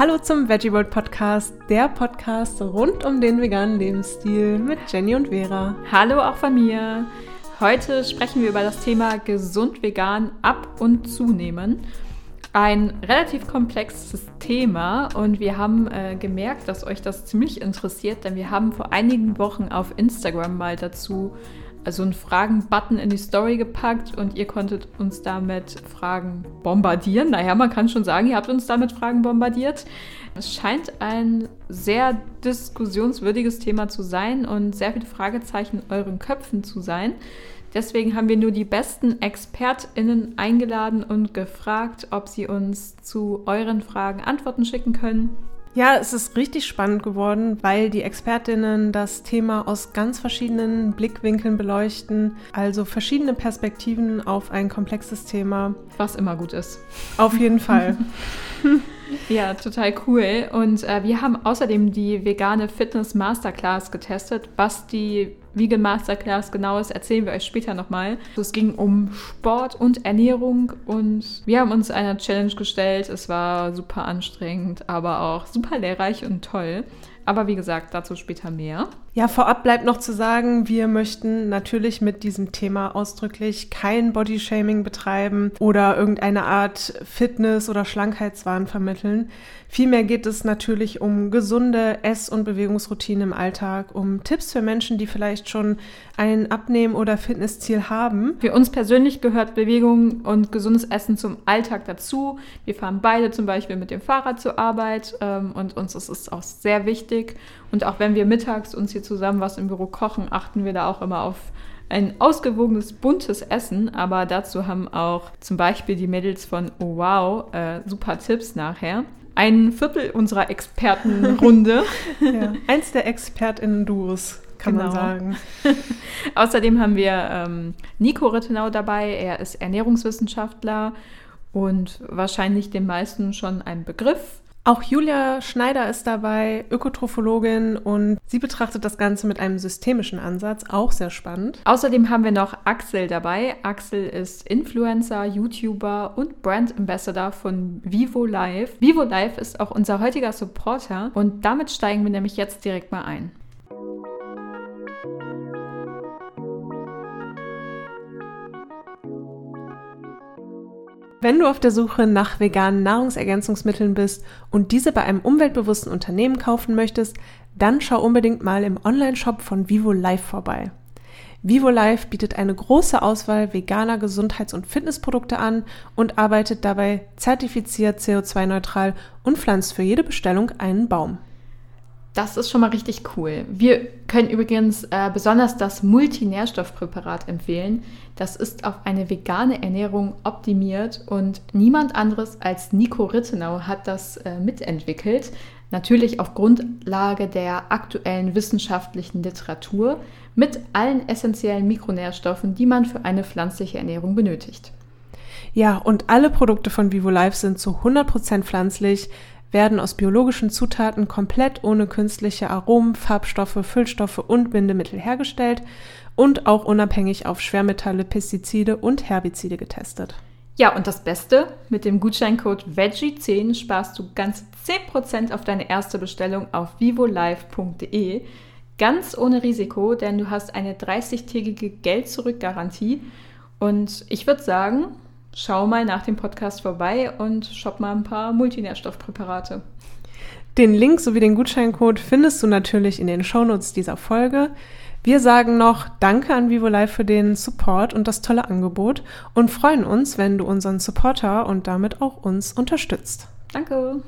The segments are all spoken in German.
Hallo zum Veggie World Podcast, der Podcast rund um den veganen Lebensstil mit Jenny und Vera. Hallo auch von mir. Heute sprechen wir über das Thema gesund vegan ab und zunehmen. Ein relativ komplexes Thema und wir haben äh, gemerkt, dass euch das ziemlich interessiert, denn wir haben vor einigen Wochen auf Instagram mal dazu also einen Fragen-Button in die Story gepackt und ihr konntet uns damit Fragen bombardieren. Naja, man kann schon sagen, ihr habt uns damit Fragen bombardiert. Es scheint ein sehr diskussionswürdiges Thema zu sein und sehr viele Fragezeichen in euren Köpfen zu sein. Deswegen haben wir nur die besten ExpertInnen eingeladen und gefragt, ob sie uns zu euren Fragen Antworten schicken können. Ja, es ist richtig spannend geworden, weil die Expertinnen das Thema aus ganz verschiedenen Blickwinkeln beleuchten, also verschiedene Perspektiven auf ein komplexes Thema. Was immer gut ist. Auf jeden Fall. Ja, total cool. Und äh, wir haben außerdem die vegane Fitness Masterclass getestet. Was die Vegan Masterclass genau ist, erzählen wir euch später nochmal. Es ging um Sport und Ernährung und wir haben uns einer Challenge gestellt. Es war super anstrengend, aber auch super lehrreich und toll. Aber wie gesagt, dazu später mehr. Ja, vorab bleibt noch zu sagen, wir möchten natürlich mit diesem Thema ausdrücklich kein Bodyshaming betreiben oder irgendeine Art Fitness- oder Schlankheitswahn vermitteln. Vielmehr geht es natürlich um gesunde Ess- und Bewegungsroutinen im Alltag, um Tipps für Menschen, die vielleicht schon ein Abnehmen- oder Fitnessziel haben. Für uns persönlich gehört Bewegung und gesundes Essen zum Alltag dazu. Wir fahren beide zum Beispiel mit dem Fahrrad zur Arbeit ähm, und uns ist es auch sehr wichtig. Und auch wenn wir mittags uns hier zusammen was im Büro kochen, achten wir da auch immer auf ein ausgewogenes, buntes Essen, aber dazu haben auch zum Beispiel die Mädels von Oh Wow äh, super Tipps nachher ein Viertel unserer Expertenrunde. ja, eins der ExpertInnen-Duos, kann genau. man sagen. Außerdem haben wir ähm, Nico Rittenau dabei. Er ist Ernährungswissenschaftler und wahrscheinlich den meisten schon ein Begriff. Auch Julia Schneider ist dabei, Ökotrophologin und sie betrachtet das Ganze mit einem systemischen Ansatz, auch sehr spannend. Außerdem haben wir noch Axel dabei. Axel ist Influencer, YouTuber und Brand Ambassador von Vivo Live. Vivo Live ist auch unser heutiger Supporter und damit steigen wir nämlich jetzt direkt mal ein. Wenn du auf der Suche nach veganen Nahrungsergänzungsmitteln bist und diese bei einem umweltbewussten Unternehmen kaufen möchtest, dann schau unbedingt mal im Online-Shop von Vivo Life vorbei. Vivo Life bietet eine große Auswahl veganer Gesundheits- und Fitnessprodukte an und arbeitet dabei zertifiziert CO2-neutral und pflanzt für jede Bestellung einen Baum. Das ist schon mal richtig cool. Wir können übrigens äh, besonders das Multinährstoffpräparat empfehlen. Das ist auf eine vegane Ernährung optimiert und niemand anderes als Nico Rittenau hat das äh, mitentwickelt. Natürlich auf Grundlage der aktuellen wissenschaftlichen Literatur mit allen essentiellen Mikronährstoffen, die man für eine pflanzliche Ernährung benötigt. Ja, und alle Produkte von Vivo Life sind zu 100% pflanzlich werden aus biologischen Zutaten komplett ohne künstliche Aromen, Farbstoffe, Füllstoffe und Bindemittel hergestellt und auch unabhängig auf Schwermetalle, Pestizide und Herbizide getestet. Ja, und das Beste, mit dem Gutscheincode VEGGIE10 sparst du ganz 10% auf deine erste Bestellung auf vivolive.de. Ganz ohne Risiko, denn du hast eine 30-tägige Geld-Zurück-Garantie. Und ich würde sagen, schau mal nach dem Podcast vorbei und shop mal ein paar Multinährstoffpräparate. Den Link sowie den Gutscheincode findest du natürlich in den Shownotes dieser Folge. Wir sagen noch Danke an Vivo Live für den Support und das tolle Angebot und freuen uns, wenn du unseren Supporter und damit auch uns unterstützt. Danke.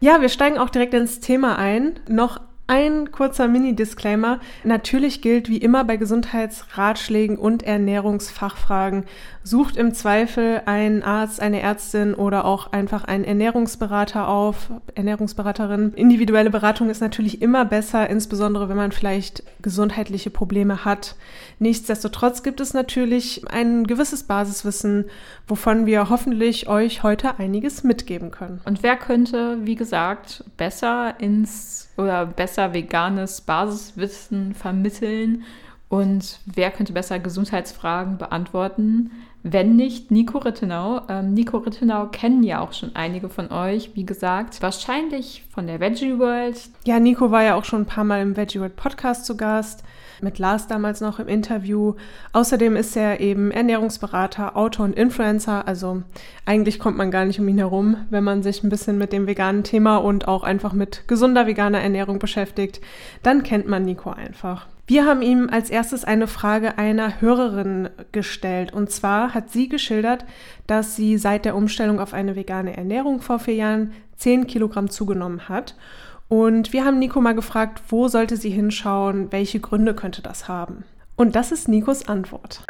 Ja, wir steigen auch direkt ins Thema ein. Noch ein kurzer Mini-Disclaimer. Natürlich gilt wie immer bei Gesundheitsratschlägen und Ernährungsfachfragen, sucht im Zweifel einen Arzt, eine Ärztin oder auch einfach einen Ernährungsberater auf, Ernährungsberaterin. Individuelle Beratung ist natürlich immer besser, insbesondere wenn man vielleicht gesundheitliche Probleme hat. Nichtsdestotrotz gibt es natürlich ein gewisses Basiswissen, wovon wir hoffentlich euch heute einiges mitgeben können. Und wer könnte, wie gesagt, besser ins oder besser veganes Basiswissen vermitteln Und wer könnte besser Gesundheitsfragen beantworten, wenn nicht Nico Rittenau? Ähm, Nico Rittenau kennen ja auch schon einige von euch, wie gesagt, wahrscheinlich von der Veggie World. Ja, Nico war ja auch schon ein paar Mal im Veggie World Podcast zu Gast mit Lars damals noch im Interview. Außerdem ist er eben Ernährungsberater, Autor und Influencer. Also eigentlich kommt man gar nicht um ihn herum, wenn man sich ein bisschen mit dem veganen Thema und auch einfach mit gesunder veganer Ernährung beschäftigt. Dann kennt man Nico einfach. Wir haben ihm als erstes eine Frage einer Hörerin gestellt. Und zwar hat sie geschildert, dass sie seit der Umstellung auf eine vegane Ernährung vor vier Jahren 10 Kilogramm zugenommen hat. Und wir haben Nico mal gefragt, wo sollte sie hinschauen, welche Gründe könnte das haben. Und das ist Nikos Antwort.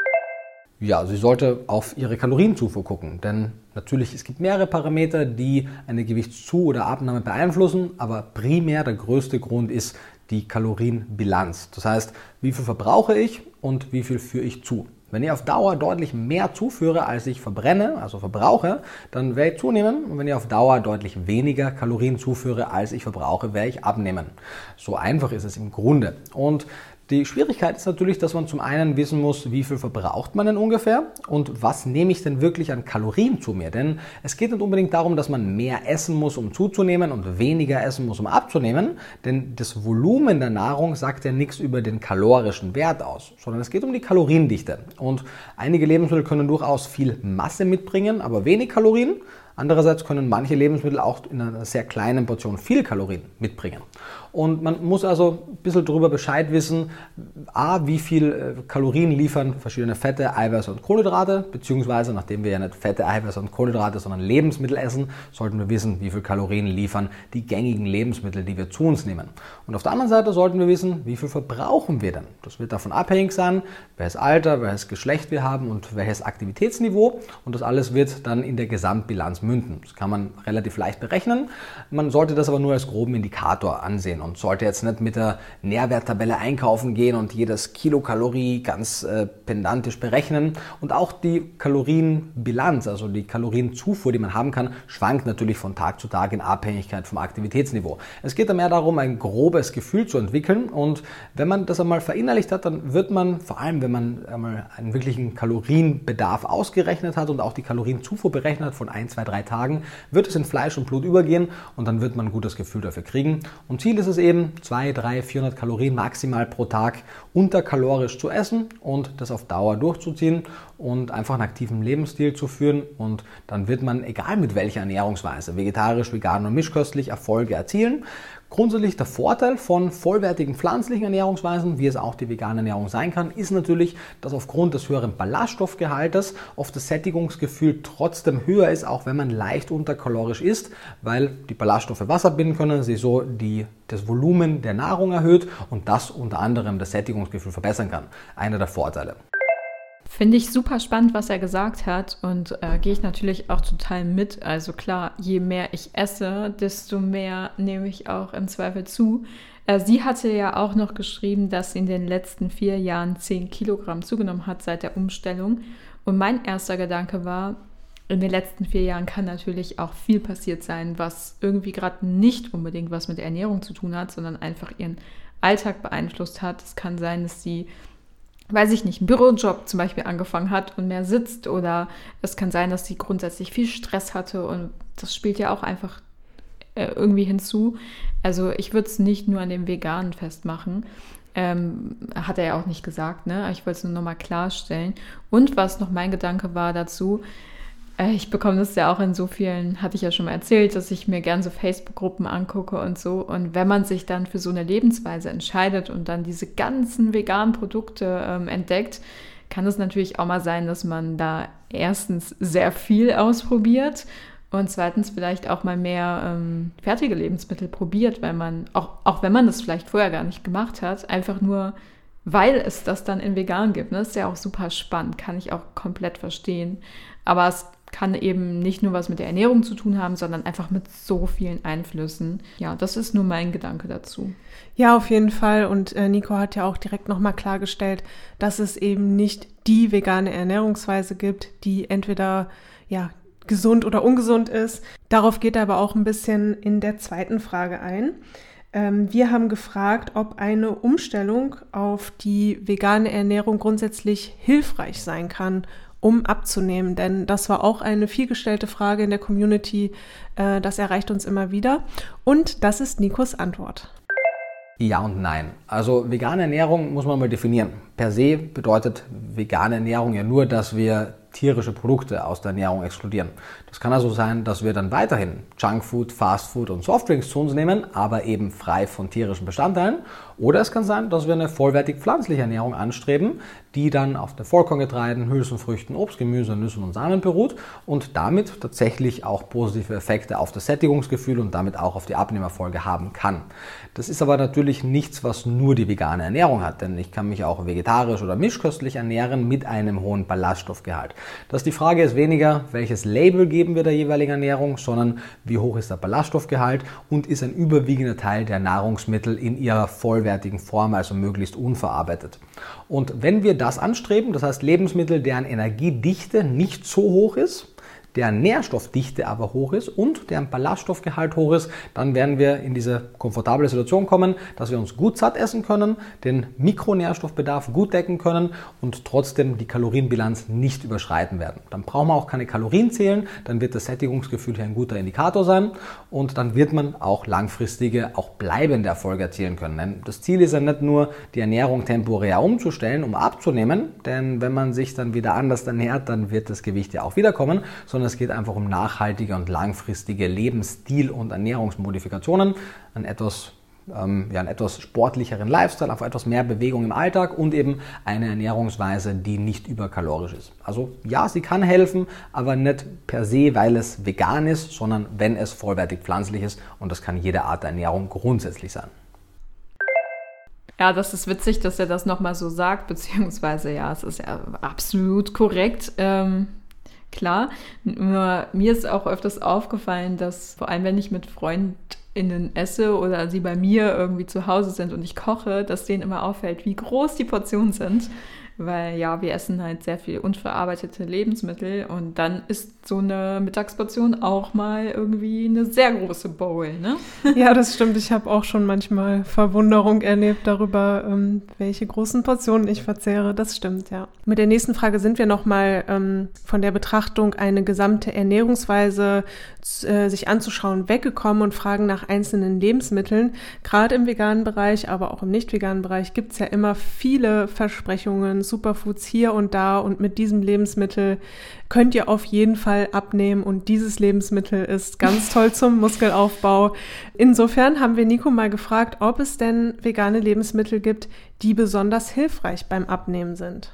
Ja, sie sollte auf ihre Kalorienzufuhr gucken, denn natürlich es gibt mehrere Parameter, die eine Gewichtszu- oder Abnahme beeinflussen, aber primär der größte Grund ist die Kalorienbilanz. Das heißt, wie viel verbrauche ich und wie viel führe ich zu. Wenn ich auf Dauer deutlich mehr zuführe, als ich verbrenne, also verbrauche, dann werde ich zunehmen. Und wenn ich auf Dauer deutlich weniger Kalorien zuführe, als ich verbrauche, werde ich abnehmen. So einfach ist es im Grunde. Und die Schwierigkeit ist natürlich, dass man zum einen wissen muss, wie viel verbraucht man denn ungefähr und was nehme ich denn wirklich an Kalorien zu mir. Denn es geht nicht unbedingt darum, dass man mehr essen muss, um zuzunehmen und weniger essen muss, um abzunehmen. Denn das Volumen der Nahrung sagt ja nichts über den kalorischen Wert aus, sondern es geht um die Kaloriendichte. Und einige Lebensmittel können durchaus viel Masse mitbringen, aber wenig Kalorien. Andererseits können manche Lebensmittel auch in einer sehr kleinen Portion viel Kalorien mitbringen. Und man muss also ein bisschen darüber Bescheid wissen, a, wie viel äh, Kalorien liefern verschiedene Fette, Eiweiße und Kohlenhydrate, beziehungsweise nachdem wir ja nicht Fette, Eiweiße und Kohlenhydrate, sondern Lebensmittel essen, sollten wir wissen, wie viel Kalorien liefern die gängigen Lebensmittel, die wir zu uns nehmen. Und auf der anderen Seite sollten wir wissen, wie viel verbrauchen wir denn. Das wird davon abhängig sein, welches Alter, welches Geschlecht wir haben und welches Aktivitätsniveau. Und das alles wird dann in der Gesamtbilanz münden. Das kann man relativ leicht berechnen. Man sollte das aber nur als groben Indikator ansehen und sollte jetzt nicht mit der Nährwerttabelle einkaufen gehen und jedes Kilokalorie ganz äh, pendantisch berechnen. Und auch die Kalorienbilanz, also die Kalorienzufuhr, die man haben kann, schwankt natürlich von Tag zu Tag in Abhängigkeit vom Aktivitätsniveau. Es geht da mehr darum, ein grobes Gefühl zu entwickeln und wenn man das einmal verinnerlicht hat, dann wird man, vor allem wenn man einmal einen wirklichen Kalorienbedarf ausgerechnet hat und auch die Kalorienzufuhr berechnet hat von ein, zwei, drei Tagen, wird es in Fleisch und Blut übergehen und dann wird man ein gutes Gefühl dafür kriegen. Und Ziel ist es es eben 2, 3, 400 Kalorien maximal pro Tag unterkalorisch zu essen und das auf Dauer durchzuziehen und einfach einen aktiven Lebensstil zu führen und dann wird man, egal mit welcher Ernährungsweise, vegetarisch, vegan und mischköstlich, Erfolge erzielen. Grundsätzlich der Vorteil von vollwertigen pflanzlichen Ernährungsweisen, wie es auch die vegane Ernährung sein kann, ist natürlich, dass aufgrund des höheren Ballaststoffgehaltes oft das Sättigungsgefühl trotzdem höher ist, auch wenn man leicht unterkalorisch isst, weil die Ballaststoffe Wasser binden können, sie so die, das Volumen der Nahrung erhöht und das unter anderem das Sättigungsgefühl verbessern kann. Einer der Vorteile. Finde ich super spannend, was er gesagt hat und äh, gehe ich natürlich auch total mit. Also klar, je mehr ich esse, desto mehr nehme ich auch im Zweifel zu. Äh, sie hatte ja auch noch geschrieben, dass sie in den letzten vier Jahren 10 Kilogramm zugenommen hat seit der Umstellung. Und mein erster Gedanke war, in den letzten vier Jahren kann natürlich auch viel passiert sein, was irgendwie gerade nicht unbedingt was mit Ernährung zu tun hat, sondern einfach ihren Alltag beeinflusst hat. Es kann sein, dass sie weiß ich nicht, einen Bürojob zum Beispiel angefangen hat und mehr sitzt oder es kann sein, dass sie grundsätzlich viel Stress hatte und das spielt ja auch einfach äh, irgendwie hinzu. Also ich würde es nicht nur an dem Veganen festmachen. Ähm, hat er ja auch nicht gesagt, ne? Ich wollte es nur nochmal klarstellen. Und was noch mein Gedanke war dazu, ich bekomme das ja auch in so vielen, hatte ich ja schon mal erzählt, dass ich mir gern so Facebook-Gruppen angucke und so. Und wenn man sich dann für so eine Lebensweise entscheidet und dann diese ganzen veganen Produkte ähm, entdeckt, kann es natürlich auch mal sein, dass man da erstens sehr viel ausprobiert und zweitens vielleicht auch mal mehr ähm, fertige Lebensmittel probiert, weil man, auch, auch wenn man das vielleicht vorher gar nicht gemacht hat, einfach nur, weil es das dann in vegan gibt. Ne? Das ist ja auch super spannend, kann ich auch komplett verstehen. Aber es kann eben nicht nur was mit der Ernährung zu tun haben, sondern einfach mit so vielen Einflüssen. Ja, das ist nur mein Gedanke dazu. Ja, auf jeden Fall. Und äh, Nico hat ja auch direkt nochmal klargestellt, dass es eben nicht die vegane Ernährungsweise gibt, die entweder ja gesund oder ungesund ist. Darauf geht er aber auch ein bisschen in der zweiten Frage ein. Ähm, wir haben gefragt, ob eine Umstellung auf die vegane Ernährung grundsätzlich hilfreich sein kann, um abzunehmen. Denn das war auch eine vielgestellte Frage in der Community. Äh, das erreicht uns immer wieder. Und das ist Nikos Antwort. Ja und nein. Also vegane Ernährung muss man mal definieren. Per se bedeutet vegane Ernährung ja nur, dass wir tierische Produkte aus der Ernährung exkludieren. Das kann also sein, dass wir dann weiterhin Junkfood, Fastfood und Softdrinks zu uns nehmen, aber eben frei von tierischen Bestandteilen. Oder es kann sein, dass wir eine vollwertig pflanzliche Ernährung anstreben, die dann auf den Vollkorngetreiden, Hülsenfrüchten, Obst, Gemüse, Nüssen und Samen beruht und damit tatsächlich auch positive Effekte auf das Sättigungsgefühl und damit auch auf die Abnehmerfolge haben kann. Das ist aber natürlich nichts, was nur die vegane Ernährung hat, denn ich kann mich auch vegetarisch oder mischköstlich ernähren mit einem hohen Ballaststoffgehalt. Das die Frage ist weniger, welches Label geben wir der jeweiligen Ernährung, sondern wie hoch ist der Ballaststoffgehalt und ist ein überwiegender Teil der Nahrungsmittel in ihrer vollwertigen Form, also möglichst unverarbeitet. Und wenn wir das anstreben, das heißt Lebensmittel, deren Energiedichte nicht so hoch ist, deren Nährstoffdichte aber hoch ist und deren Ballaststoffgehalt hoch ist, dann werden wir in diese komfortable Situation kommen, dass wir uns gut satt essen können, den Mikronährstoffbedarf gut decken können und trotzdem die Kalorienbilanz nicht überschreiten werden. Dann brauchen wir auch keine Kalorien zählen, dann wird das Sättigungsgefühl hier ein guter Indikator sein und dann wird man auch langfristige, auch bleibende Erfolge erzielen können. Denn das Ziel ist ja nicht nur, die Ernährung temporär umzustellen, um abzunehmen, denn wenn man sich dann wieder anders ernährt, dann wird das Gewicht ja auch wiederkommen, sondern sondern es geht einfach um nachhaltige und langfristige Lebensstil- und Ernährungsmodifikationen, einen etwas, ähm, ja, einen etwas sportlicheren Lifestyle, einfach etwas mehr Bewegung im Alltag und eben eine Ernährungsweise, die nicht überkalorisch ist. Also ja, sie kann helfen, aber nicht per se, weil es vegan ist, sondern wenn es vollwertig pflanzlich ist und das kann jede Art der Ernährung grundsätzlich sein. Ja, das ist witzig, dass er das nochmal so sagt, beziehungsweise ja, es ist ja absolut korrekt. Ähm, klar. Nur mir ist auch öfters aufgefallen, dass vor allem, wenn ich mit FreundInnen esse oder sie bei mir irgendwie zu Hause sind und ich koche, dass denen immer auffällt, wie groß die Portionen sind weil ja, wir essen halt sehr viel unverarbeitete Lebensmittel und dann ist so eine Mittagsportion auch mal irgendwie eine sehr große Bowl, ne? Ja, das stimmt. Ich habe auch schon manchmal Verwunderung erlebt darüber, ähm, welche großen Portionen ich verzehre. Das stimmt, ja. Mit der nächsten Frage sind wir nochmal ähm, von der Betrachtung, eine gesamte Ernährungsweise äh, sich anzuschauen, weggekommen und fragen nach einzelnen Lebensmitteln. Gerade im veganen Bereich, aber auch im nicht veganen Bereich gibt es ja immer viele Versprechungen, Superfoods hier und da und mit diesem Lebensmittel könnt ihr auf jeden Fall abnehmen und dieses Lebensmittel ist ganz toll zum Muskelaufbau. Insofern haben wir Nico mal gefragt, ob es denn vegane Lebensmittel gibt, die besonders hilfreich beim Abnehmen sind.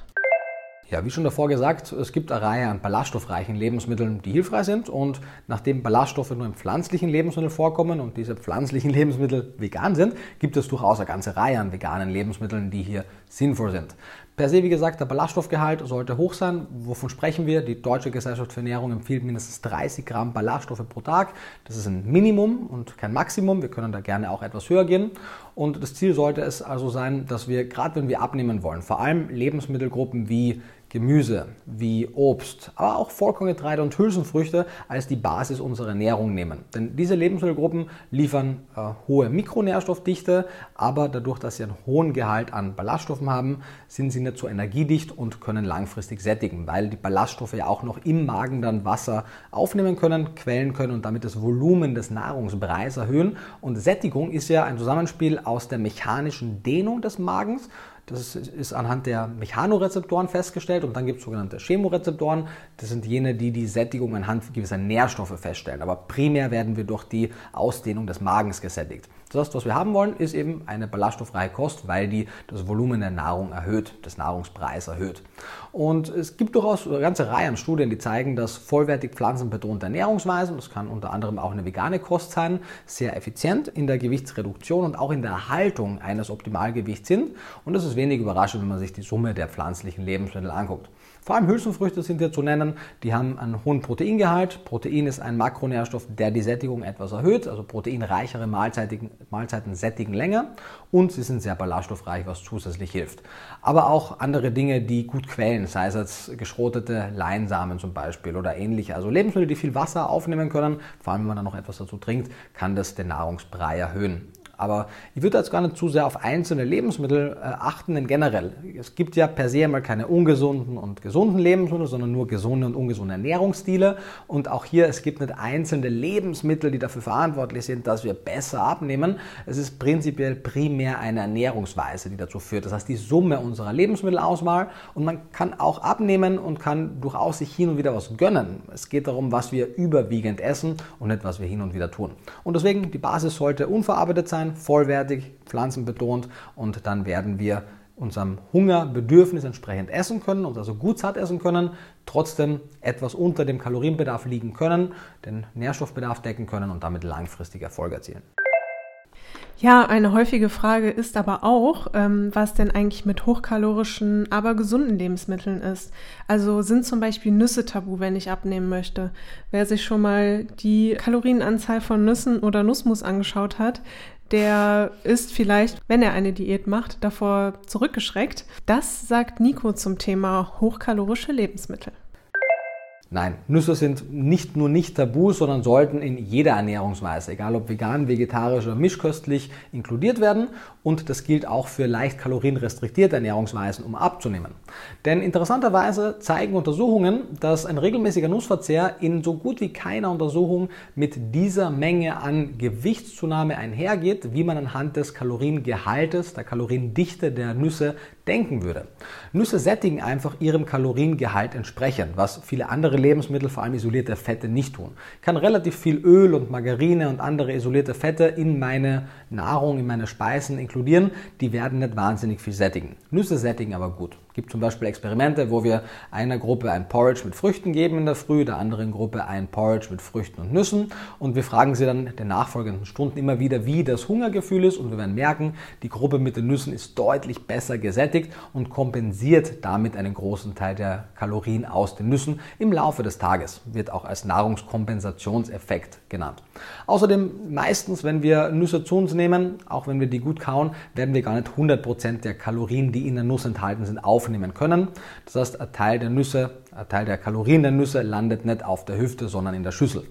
Ja, wie schon davor gesagt, es gibt eine Reihe an ballaststoffreichen Lebensmitteln, die hilfreich sind. Und nachdem Ballaststoffe nur in pflanzlichen Lebensmitteln vorkommen und diese pflanzlichen Lebensmittel vegan sind, gibt es durchaus eine ganze Reihe an veganen Lebensmitteln, die hier sinnvoll sind. Per se, wie gesagt, der Ballaststoffgehalt sollte hoch sein. Wovon sprechen wir? Die Deutsche Gesellschaft für Ernährung empfiehlt mindestens 30 Gramm Ballaststoffe pro Tag. Das ist ein Minimum und kein Maximum. Wir können da gerne auch etwas höher gehen. Und das Ziel sollte es also sein, dass wir, gerade wenn wir abnehmen wollen, vor allem Lebensmittelgruppen wie Gemüse wie Obst, aber auch Vollkorngetreide und Hülsenfrüchte als die Basis unserer Ernährung nehmen. Denn diese Lebensmittelgruppen liefern äh, hohe Mikronährstoffdichte, aber dadurch, dass sie einen hohen Gehalt an Ballaststoffen haben, sind sie nicht so energiedicht und können langfristig sättigen, weil die Ballaststoffe ja auch noch im Magen dann Wasser aufnehmen können, quellen können und damit das Volumen des Nahrungsbreis erhöhen. Und Sättigung ist ja ein Zusammenspiel aus der mechanischen Dehnung des Magens das ist anhand der Mechanorezeptoren festgestellt und dann gibt es sogenannte Chemorezeptoren. Das sind jene, die die Sättigung anhand gewisser Nährstoffe feststellen. Aber primär werden wir durch die Ausdehnung des Magens gesättigt. Das heißt, was wir haben wollen, ist eben eine ballaststofffreie Kost, weil die das Volumen der Nahrung erhöht, des Nahrungspreises erhöht. Und es gibt durchaus eine ganze Reihe an Studien, die zeigen, dass vollwertig pflanzenbetonte Ernährungsweisen, das kann unter anderem auch eine vegane Kost sein, sehr effizient in der Gewichtsreduktion und auch in der Erhaltung eines Optimalgewichts sind. Und das ist wenig überraschend, wenn man sich die Summe der pflanzlichen Lebensmittel anguckt. Vor allem Hülsenfrüchte sind hier zu nennen. Die haben einen hohen Proteingehalt. Protein ist ein Makronährstoff, der die Sättigung etwas erhöht. Also proteinreichere Mahlzeiten, Mahlzeiten sättigen länger. Und sie sind sehr ballaststoffreich, was zusätzlich hilft. Aber auch andere Dinge, die gut quellen, sei es als geschrotete Leinsamen zum Beispiel oder ähnliche. Also Lebensmittel, die viel Wasser aufnehmen können. Vor allem, wenn man dann noch etwas dazu trinkt, kann das den Nahrungsbrei erhöhen. Aber ich würde jetzt gar nicht zu sehr auf einzelne Lebensmittel äh, achten, denn generell, es gibt ja per se mal keine ungesunden und gesunden Lebensmittel, sondern nur gesunde und ungesunde Ernährungsstile. Und auch hier, es gibt nicht einzelne Lebensmittel, die dafür verantwortlich sind, dass wir besser abnehmen. Es ist prinzipiell primär eine Ernährungsweise, die dazu führt. Das heißt, die Summe unserer Lebensmittelauswahl und man kann auch abnehmen und kann durchaus sich hin und wieder was gönnen. Es geht darum, was wir überwiegend essen und nicht, was wir hin und wieder tun. Und deswegen, die Basis sollte unverarbeitet sein, vollwertig, pflanzenbetont und dann werden wir unserem Hungerbedürfnis entsprechend essen können, uns also gut satt essen können, trotzdem etwas unter dem Kalorienbedarf liegen können, den Nährstoffbedarf decken können und damit langfristig Erfolg erzielen. Ja, eine häufige Frage ist aber auch, ähm, was denn eigentlich mit hochkalorischen, aber gesunden Lebensmitteln ist. Also sind zum Beispiel Nüsse tabu, wenn ich abnehmen möchte. Wer sich schon mal die Kalorienanzahl von Nüssen oder Nussmus angeschaut hat, der ist vielleicht, wenn er eine Diät macht, davor zurückgeschreckt. Das sagt Nico zum Thema hochkalorische Lebensmittel. Nein, Nüsse sind nicht nur nicht tabu, sondern sollten in jeder Ernährungsweise, egal ob vegan, vegetarisch oder mischköstlich, inkludiert werden. Und das gilt auch für leicht kalorienrestriktierte Ernährungsweisen, um abzunehmen. Denn interessanterweise zeigen Untersuchungen, dass ein regelmäßiger Nussverzehr in so gut wie keiner Untersuchung mit dieser Menge an Gewichtszunahme einhergeht, wie man anhand des Kaloriengehaltes, der Kaloriendichte der Nüsse denken würde. Nüsse sättigen einfach ihrem Kaloriengehalt entsprechend, was viele andere Lebensmittel, vor allem isolierte Fette, nicht tun. Ich kann relativ viel Öl und Margarine und andere isolierte Fette in meine Nahrung, in meine Speisen inkludieren. Die werden nicht wahnsinnig viel sättigen. Nüsse sättigen aber gut. Gibt zum Beispiel Experimente, wo wir einer Gruppe ein Porridge mit Früchten geben in der Früh, der anderen Gruppe ein Porridge mit Früchten und Nüssen und wir fragen sie dann in den nachfolgenden Stunden immer wieder, wie das Hungergefühl ist und wir werden merken, die Gruppe mit den Nüssen ist deutlich besser gesättigt und kompensiert damit einen großen Teil der Kalorien aus den Nüssen im Laufe des Tages. Wird auch als Nahrungskompensationseffekt genannt. Außerdem meistens, wenn wir Nüsse zu uns nehmen, auch wenn wir die gut kauen, werden wir gar nicht 100% der Kalorien, die in der Nuss enthalten sind, aufnehmen aufnehmen können. Das heißt, ein Teil der Nüsse, ein Teil der Kalorien der Nüsse landet nicht auf der Hüfte, sondern in der Schüssel.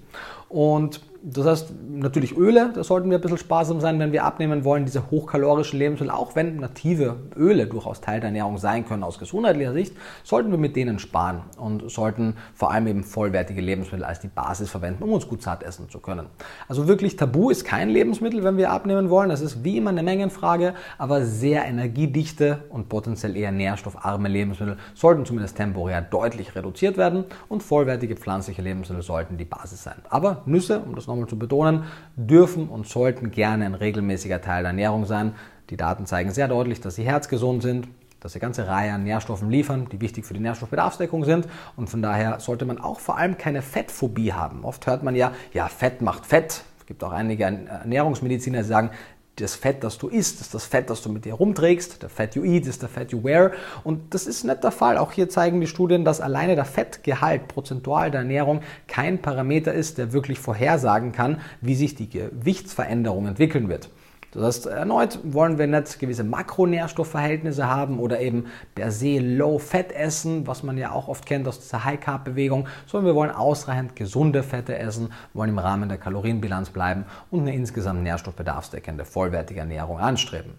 Und das heißt, natürlich Öle, da sollten wir ein bisschen sparsam sein, wenn wir abnehmen wollen, diese hochkalorischen Lebensmittel, auch wenn native Öle durchaus Teil der Ernährung sein können aus gesundheitlicher Sicht, sollten wir mit denen sparen und sollten vor allem eben vollwertige Lebensmittel als die Basis verwenden, um uns gut satt essen zu können. Also wirklich Tabu ist kein Lebensmittel, wenn wir abnehmen wollen. Das ist wie immer eine Mengenfrage, aber sehr energiedichte und potenziell eher nährstoffarme Lebensmittel sollten zumindest temporär deutlich reduziert werden und vollwertige pflanzliche Lebensmittel sollten die Basis sein. Aber Nüsse, um das nochmal zu betonen, dürfen und sollten gerne ein regelmäßiger Teil der Ernährung sein. Die Daten zeigen sehr deutlich, dass sie herzgesund sind, dass sie ganze Reihe an Nährstoffen liefern, die wichtig für die Nährstoffbedarfsdeckung sind. Und von daher sollte man auch vor allem keine Fettphobie haben. Oft hört man ja, ja, Fett macht Fett. Es gibt auch einige Ernährungsmediziner, die sagen, das Fett, das du isst, ist das Fett, das du mit dir rumträgst. Der Fat you eat ist der Fat you wear. Und das ist nicht der Fall. Auch hier zeigen die Studien, dass alleine der Fettgehalt prozentual der Ernährung kein Parameter ist, der wirklich vorhersagen kann, wie sich die Gewichtsveränderung entwickeln wird. Das heißt, erneut wollen wir nicht gewisse Makronährstoffverhältnisse haben oder eben per se Low-Fat essen, was man ja auch oft kennt aus dieser High-Carb-Bewegung, sondern wir wollen ausreichend gesunde Fette essen, wollen im Rahmen der Kalorienbilanz bleiben und eine insgesamt nährstoffbedarfsdeckende, vollwertige Ernährung anstreben.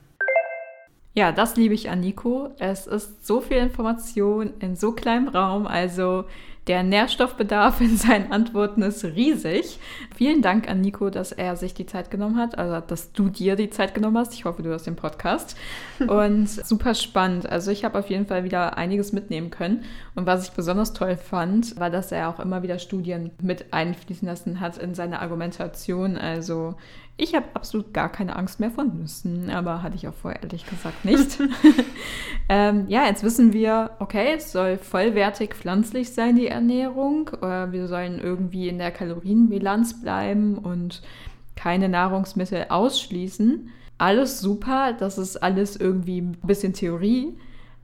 Ja, das liebe ich an Nico. Es ist so viel Information in so kleinem Raum. Also der Nährstoffbedarf in seinen Antworten ist riesig. Vielen Dank an Nico, dass er sich die Zeit genommen hat, also dass du dir die Zeit genommen hast. Ich hoffe, du hast den Podcast. Und super spannend. Also ich habe auf jeden Fall wieder einiges mitnehmen können. Und was ich besonders toll fand, war, dass er auch immer wieder Studien mit einfließen lassen hat in seine Argumentation. Also ich habe absolut gar keine Angst mehr vor Nüssen, aber hatte ich auch vorher ehrlich gesagt nicht. ähm, ja, jetzt wissen wir, okay, es soll vollwertig pflanzlich sein, die Ernährung. Äh, wir sollen irgendwie in der Kalorienbilanz bleiben und keine Nahrungsmittel ausschließen. Alles super, das ist alles irgendwie ein bisschen Theorie.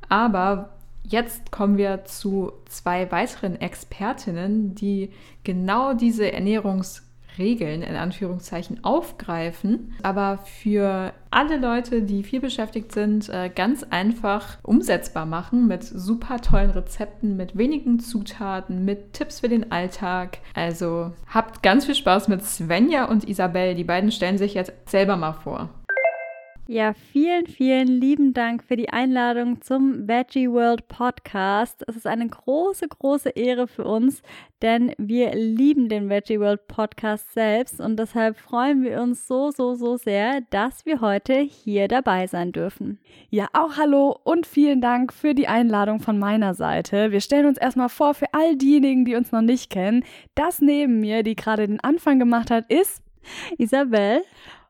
Aber jetzt kommen wir zu zwei weiteren Expertinnen, die genau diese Ernährungs- Regeln in Anführungszeichen aufgreifen, aber für alle Leute, die viel beschäftigt sind, äh, ganz einfach umsetzbar machen mit super tollen Rezepten, mit wenigen Zutaten, mit Tipps für den Alltag. Also habt ganz viel Spaß mit Svenja und Isabel. Die beiden stellen sich jetzt selber mal vor. Ja, vielen, vielen lieben Dank für die Einladung zum Veggie World Podcast. Es ist eine große, große Ehre für uns, denn wir lieben den Veggie World Podcast selbst und deshalb freuen wir uns so, so, so sehr, dass wir heute hier dabei sein dürfen. Ja, auch hallo und vielen Dank für die Einladung von meiner Seite. Wir stellen uns erstmal vor, für all diejenigen, die uns noch nicht kennen, das neben mir, die gerade den Anfang gemacht hat, ist Isabel.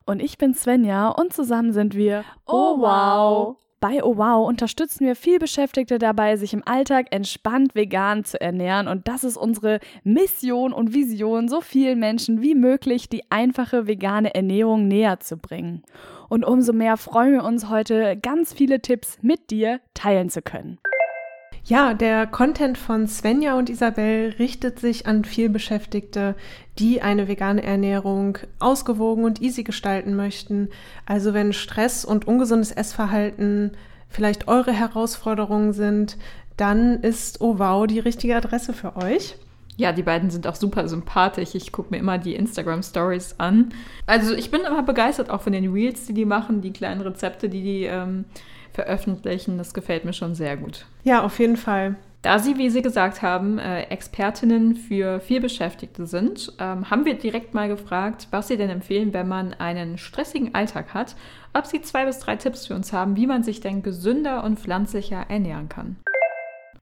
Und ich bin Svenja und zusammen sind wir Oh wow! Bei Oh Wow unterstützen wir viel Beschäftigte dabei, sich im Alltag entspannt vegan zu ernähren. Und das ist unsere Mission und Vision, so vielen Menschen wie möglich die einfache vegane Ernährung näher zu bringen. Und umso mehr freuen wir uns heute, ganz viele Tipps mit dir teilen zu können. Ja, der Content von Svenja und Isabel richtet sich an vielbeschäftigte, die eine vegane Ernährung ausgewogen und easy gestalten möchten. Also wenn Stress und ungesundes Essverhalten vielleicht eure Herausforderungen sind, dann ist Oh die richtige Adresse für euch. Ja, die beiden sind auch super sympathisch. Ich gucke mir immer die Instagram Stories an. Also ich bin immer begeistert auch von den Reels, die die machen, die kleinen Rezepte, die die ähm, veröffentlichen. Das gefällt mir schon sehr gut. Ja, auf jeden Fall. Da Sie, wie Sie gesagt haben, äh, Expertinnen für vielbeschäftigte sind, ähm, haben wir direkt mal gefragt, was Sie denn empfehlen, wenn man einen stressigen Alltag hat, ob Sie zwei bis drei Tipps für uns haben, wie man sich denn gesünder und pflanzlicher ernähren kann.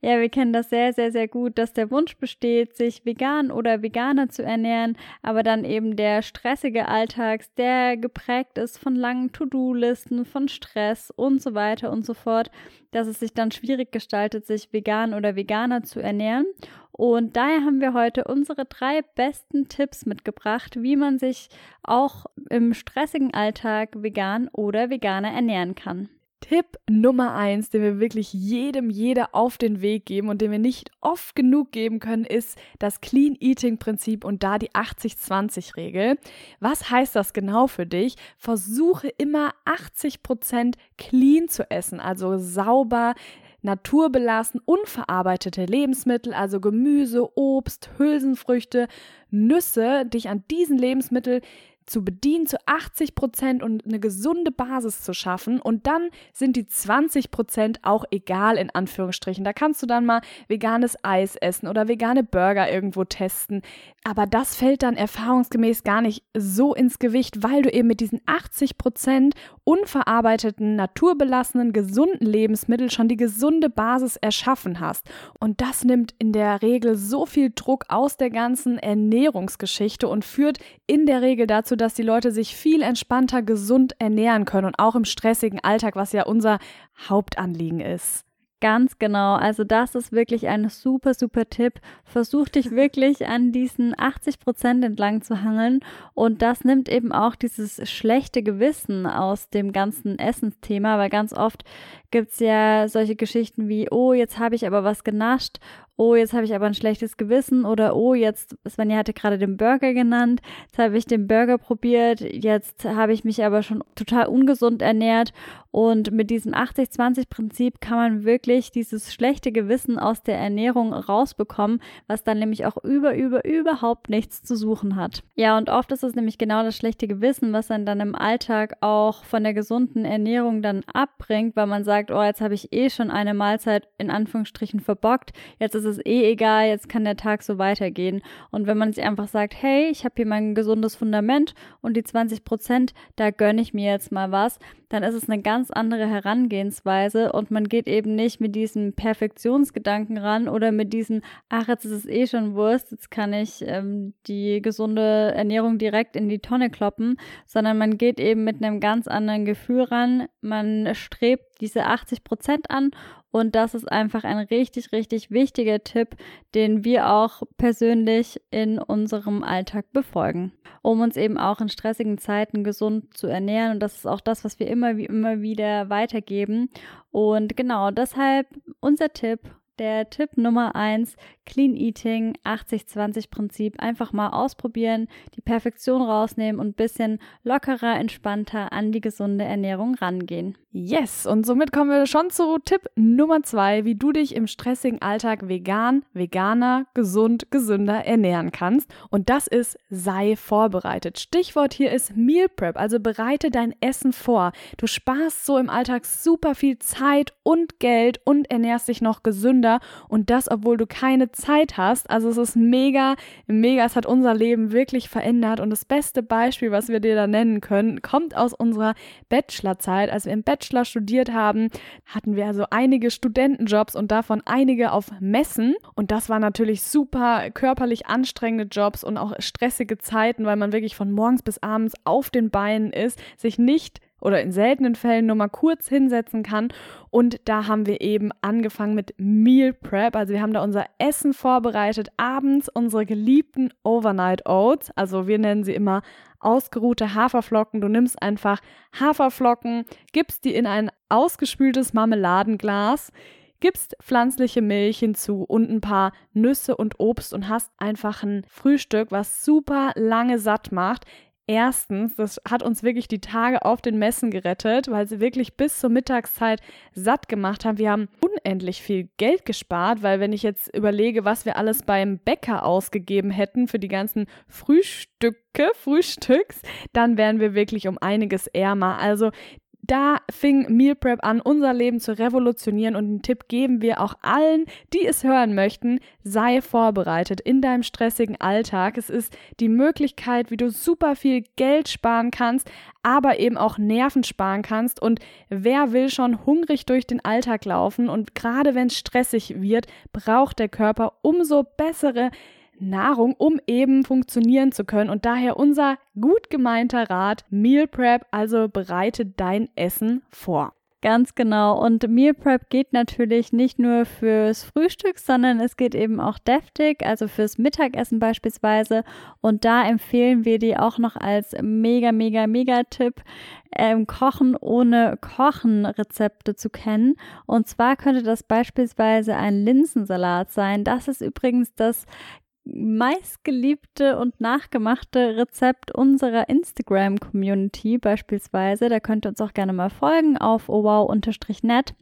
Ja, wir kennen das sehr, sehr, sehr gut, dass der Wunsch besteht, sich vegan oder veganer zu ernähren, aber dann eben der stressige Alltag, der geprägt ist von langen To-Do-Listen, von Stress und so weiter und so fort, dass es sich dann schwierig gestaltet, sich vegan oder veganer zu ernähren. Und daher haben wir heute unsere drei besten Tipps mitgebracht, wie man sich auch im stressigen Alltag vegan oder veganer ernähren kann. Tipp Nummer eins, den wir wirklich jedem, jeder auf den Weg geben und den wir nicht oft genug geben können, ist das Clean Eating Prinzip und da die 80-20 Regel. Was heißt das genau für dich? Versuche immer 80 Prozent clean zu essen, also sauber, naturbelassen, unverarbeitete Lebensmittel, also Gemüse, Obst, Hülsenfrüchte, Nüsse, dich an diesen Lebensmitteln zu bedienen zu 80 Prozent und eine gesunde Basis zu schaffen. Und dann sind die 20 Prozent auch egal, in Anführungsstrichen. Da kannst du dann mal veganes Eis essen oder vegane Burger irgendwo testen. Aber das fällt dann erfahrungsgemäß gar nicht so ins Gewicht, weil du eben mit diesen 80 Prozent unverarbeiteten, naturbelassenen, gesunden Lebensmitteln schon die gesunde Basis erschaffen hast. Und das nimmt in der Regel so viel Druck aus der ganzen Ernährungsgeschichte und führt in der Regel dazu, dass die Leute sich viel entspannter gesund ernähren können und auch im stressigen Alltag, was ja unser Hauptanliegen ist. Ganz genau. Also das ist wirklich ein super, super Tipp. Versuch dich wirklich an diesen 80 Prozent entlang zu hangeln. Und das nimmt eben auch dieses schlechte Gewissen aus dem ganzen Essensthema, weil ganz oft gibt es ja solche Geschichten wie, oh, jetzt habe ich aber was genascht oh, jetzt habe ich aber ein schlechtes Gewissen oder oh, jetzt, Svenja hatte gerade den Burger genannt, jetzt habe ich den Burger probiert, jetzt habe ich mich aber schon total ungesund ernährt und mit diesem 80-20-Prinzip kann man wirklich dieses schlechte Gewissen aus der Ernährung rausbekommen, was dann nämlich auch über, über, überhaupt nichts zu suchen hat. Ja, und oft ist es nämlich genau das schlechte Gewissen, was dann dann im Alltag auch von der gesunden Ernährung dann abbringt, weil man sagt, oh, jetzt habe ich eh schon eine Mahlzeit in Anführungsstrichen verbockt, jetzt ist ist es eh egal, jetzt kann der Tag so weitergehen. Und wenn man sich einfach sagt, hey, ich habe hier mein gesundes Fundament und die 20 Prozent, da gönne ich mir jetzt mal was, dann ist es eine ganz andere Herangehensweise und man geht eben nicht mit diesem Perfektionsgedanken ran oder mit diesem, ach, jetzt ist es eh schon Wurst, jetzt kann ich ähm, die gesunde Ernährung direkt in die Tonne kloppen, sondern man geht eben mit einem ganz anderen Gefühl ran. Man strebt diese 80 Prozent an und das ist einfach ein richtig, richtig wichtiger Tipp, den wir auch persönlich in unserem Alltag befolgen, um uns eben auch in stressigen Zeiten gesund zu ernähren. Und das ist auch das, was wir immer, wie immer wieder weitergeben. Und genau deshalb unser Tipp, der Tipp Nummer eins Clean Eating, 80-20-Prinzip. Einfach mal ausprobieren, die Perfektion rausnehmen und ein bisschen lockerer, entspannter an die gesunde Ernährung rangehen. Yes, und somit kommen wir schon zu Tipp Nummer zwei, wie du dich im stressigen Alltag vegan, veganer, gesund, gesünder ernähren kannst. Und das ist, sei vorbereitet. Stichwort hier ist Meal Prep, also bereite dein Essen vor. Du sparst so im Alltag super viel Zeit und Geld und ernährst dich noch gesünder und das, obwohl du keine Zeit hast. Also es ist mega, mega, es hat unser Leben wirklich verändert und das beste Beispiel, was wir dir da nennen können, kommt aus unserer Bachelorzeit. Als wir im Bachelor studiert haben, hatten wir also einige Studentenjobs und davon einige auf Messen und das waren natürlich super körperlich anstrengende Jobs und auch stressige Zeiten, weil man wirklich von morgens bis abends auf den Beinen ist, sich nicht oder in seltenen Fällen nur mal kurz hinsetzen kann. Und da haben wir eben angefangen mit Meal Prep. Also wir haben da unser Essen vorbereitet, abends unsere geliebten Overnight Oats. Also wir nennen sie immer ausgeruhte Haferflocken. Du nimmst einfach Haferflocken, gibst die in ein ausgespültes Marmeladenglas, gibst pflanzliche Milch hinzu und ein paar Nüsse und Obst und hast einfach ein Frühstück, was super lange satt macht. Erstens, das hat uns wirklich die Tage auf den Messen gerettet, weil sie wirklich bis zur Mittagszeit satt gemacht haben. Wir haben unendlich viel Geld gespart, weil wenn ich jetzt überlege, was wir alles beim Bäcker ausgegeben hätten für die ganzen Frühstücke, Frühstücks, dann wären wir wirklich um einiges ärmer. Also da fing Meal Prep an, unser Leben zu revolutionieren und einen Tipp geben wir auch allen, die es hören möchten. Sei vorbereitet in deinem stressigen Alltag. Es ist die Möglichkeit, wie du super viel Geld sparen kannst, aber eben auch Nerven sparen kannst. Und wer will schon hungrig durch den Alltag laufen? Und gerade wenn es stressig wird, braucht der Körper umso bessere Nahrung, um eben funktionieren zu können. Und daher unser gut gemeinter Rat, Meal Prep, also bereite dein Essen vor. Ganz genau. Und Meal Prep geht natürlich nicht nur fürs Frühstück, sondern es geht eben auch deftig, also fürs Mittagessen beispielsweise. Und da empfehlen wir dir auch noch als mega, mega, mega Tipp, ähm, Kochen ohne Kochen Rezepte zu kennen. Und zwar könnte das beispielsweise ein Linsensalat sein. Das ist übrigens das meistgeliebte und nachgemachte Rezept unserer Instagram-Community beispielsweise. Da könnt ihr uns auch gerne mal folgen auf owow-net.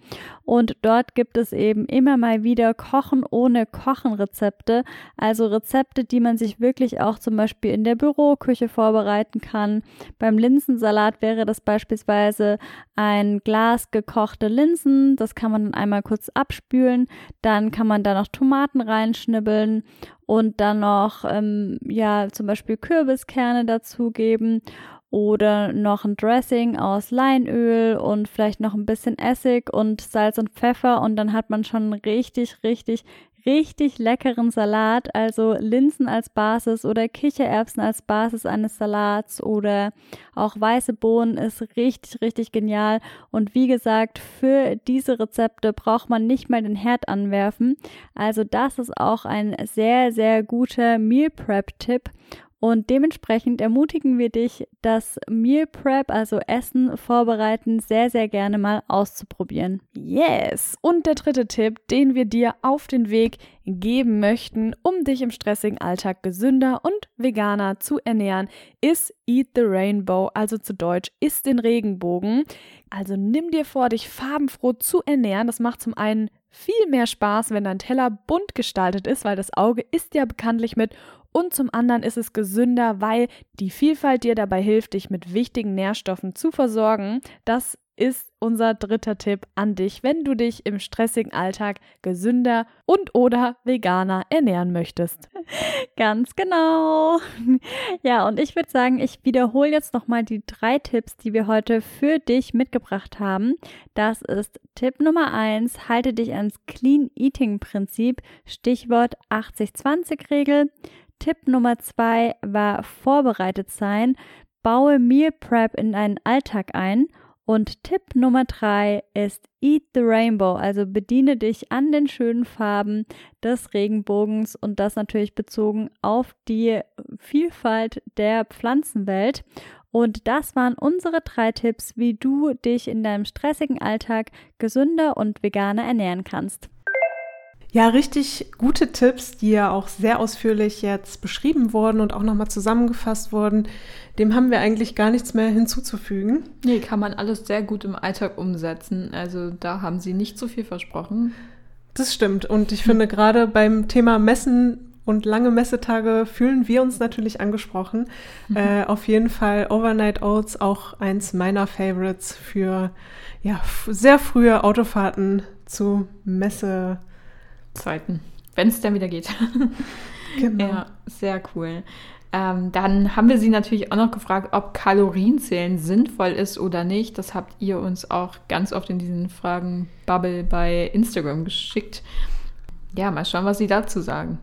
Und dort gibt es eben immer mal wieder Kochen ohne Kochen Rezepte. Also Rezepte, die man sich wirklich auch zum Beispiel in der Büroküche vorbereiten kann. Beim Linsensalat wäre das beispielsweise ein Glas gekochte Linsen. Das kann man dann einmal kurz abspülen. Dann kann man da noch Tomaten reinschnibbeln und dann noch, ähm, ja, zum Beispiel Kürbiskerne dazugeben oder noch ein Dressing aus Leinöl und vielleicht noch ein bisschen Essig und Salz und Pfeffer und dann hat man schon richtig, richtig, richtig leckeren Salat, also Linsen als Basis oder Kichererbsen als Basis eines Salats oder auch weiße Bohnen ist richtig, richtig genial. Und wie gesagt, für diese Rezepte braucht man nicht mal den Herd anwerfen. Also das ist auch ein sehr, sehr guter Meal Prep Tipp. Und dementsprechend ermutigen wir dich, das Meal Prep, also Essen vorbereiten, sehr, sehr gerne mal auszuprobieren. Yes! Und der dritte Tipp, den wir dir auf den Weg geben möchten, um dich im stressigen Alltag gesünder und veganer zu ernähren, ist Eat the Rainbow, also zu Deutsch, isst den Regenbogen. Also nimm dir vor, dich farbenfroh zu ernähren. Das macht zum einen viel mehr Spaß, wenn dein Teller bunt gestaltet ist, weil das Auge isst ja bekanntlich mit und zum anderen ist es gesünder, weil die Vielfalt dir dabei hilft, dich mit wichtigen Nährstoffen zu versorgen. Das ist unser dritter Tipp an dich, wenn du dich im stressigen Alltag gesünder und oder veganer ernähren möchtest. Ganz genau. Ja, und ich würde sagen, ich wiederhole jetzt nochmal die drei Tipps, die wir heute für dich mitgebracht haben. Das ist Tipp Nummer eins: halte dich ans Clean Eating Prinzip, Stichwort 80-20-Regel. Tipp Nummer zwei war vorbereitet sein. Baue Meal Prep in deinen Alltag ein. Und Tipp Nummer drei ist Eat the Rainbow, also bediene dich an den schönen Farben des Regenbogens und das natürlich bezogen auf die Vielfalt der Pflanzenwelt. Und das waren unsere drei Tipps, wie du dich in deinem stressigen Alltag gesünder und veganer ernähren kannst. Ja, richtig gute Tipps, die ja auch sehr ausführlich jetzt beschrieben wurden und auch nochmal zusammengefasst wurden. Dem haben wir eigentlich gar nichts mehr hinzuzufügen. Nee, kann man alles sehr gut im Alltag umsetzen. Also da haben Sie nicht so viel versprochen. Das stimmt. Und ich finde gerade beim Thema Messen und lange Messetage fühlen wir uns natürlich angesprochen. Mhm. Äh, auf jeden Fall Overnight Oats auch eins meiner Favorites für ja, sehr frühe Autofahrten zu Messe. Zweiten, wenn es dann wieder geht. Genau. Ja, sehr cool. Ähm, dann haben wir sie natürlich auch noch gefragt, ob Kalorienzählen sinnvoll ist oder nicht. Das habt ihr uns auch ganz oft in diesen Fragen-Bubble bei Instagram geschickt. Ja, mal schauen, was sie dazu sagen.